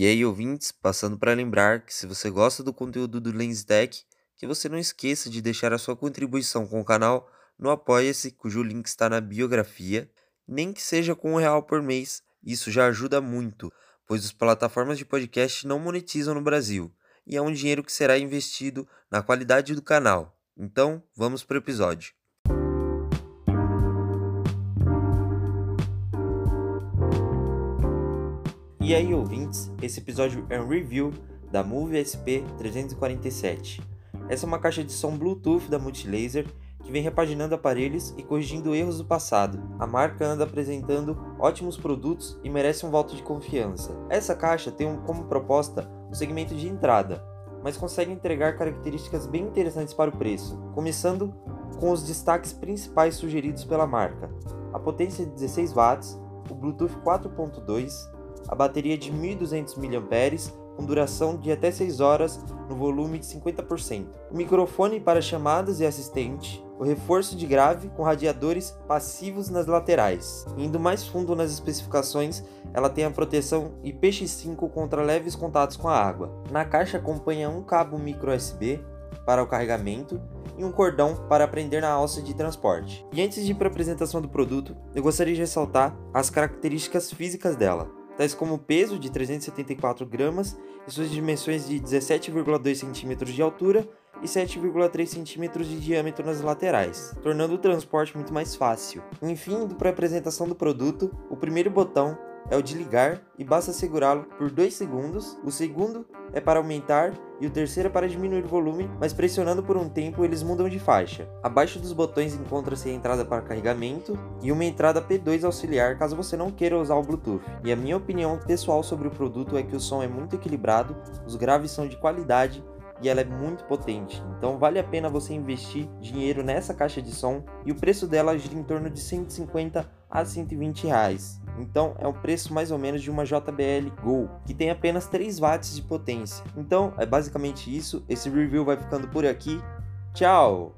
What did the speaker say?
E aí, ouvintes, passando para lembrar que se você gosta do conteúdo do LensTech, que você não esqueça de deixar a sua contribuição com o canal no Apoia-se, cujo link está na biografia, nem que seja com um real por mês, isso já ajuda muito, pois as plataformas de podcast não monetizam no Brasil, e é um dinheiro que será investido na qualidade do canal. Então, vamos para o episódio. E aí, ouvintes, esse episódio é um review da Move SP347. Essa é uma caixa de som Bluetooth da Multilaser que vem repaginando aparelhos e corrigindo erros do passado. A marca anda apresentando ótimos produtos e merece um voto de confiança. Essa caixa tem como proposta o segmento de entrada, mas consegue entregar características bem interessantes para o preço, começando com os destaques principais sugeridos pela marca: a potência de 16 watts, o Bluetooth 4.2, a bateria de 1200 mAh com duração de até 6 horas no volume de 50%, o microfone para chamadas e assistente, o reforço de grave com radiadores passivos nas laterais. Indo mais fundo nas especificações, ela tem a proteção IPX5 contra leves contatos com a água. Na caixa acompanha um cabo micro USB para o carregamento e um cordão para prender na alça de transporte. E antes de ir para a apresentação do produto, eu gostaria de ressaltar as características físicas dela tais como o peso de 374 gramas e suas dimensões de 17,2 cm de altura e 7,3 cm de diâmetro nas laterais, tornando o transporte muito mais fácil. Enfim, para a apresentação do produto, o primeiro botão é o de ligar e basta segurá-lo por 2 segundos. O segundo é para aumentar e o terceiro é para diminuir o volume, mas pressionando por um tempo eles mudam de faixa. Abaixo dos botões encontra-se a entrada para carregamento e uma entrada P2 auxiliar caso você não queira usar o Bluetooth. E a minha opinião pessoal sobre o produto é que o som é muito equilibrado, os graves são de qualidade e ela é muito potente. Então vale a pena você investir dinheiro nessa caixa de som e o preço dela gira em torno de 150 a 120 reais. Então é o preço mais ou menos de uma JBL Go, que tem apenas 3 watts de potência. Então é basicamente isso. Esse review vai ficando por aqui. Tchau!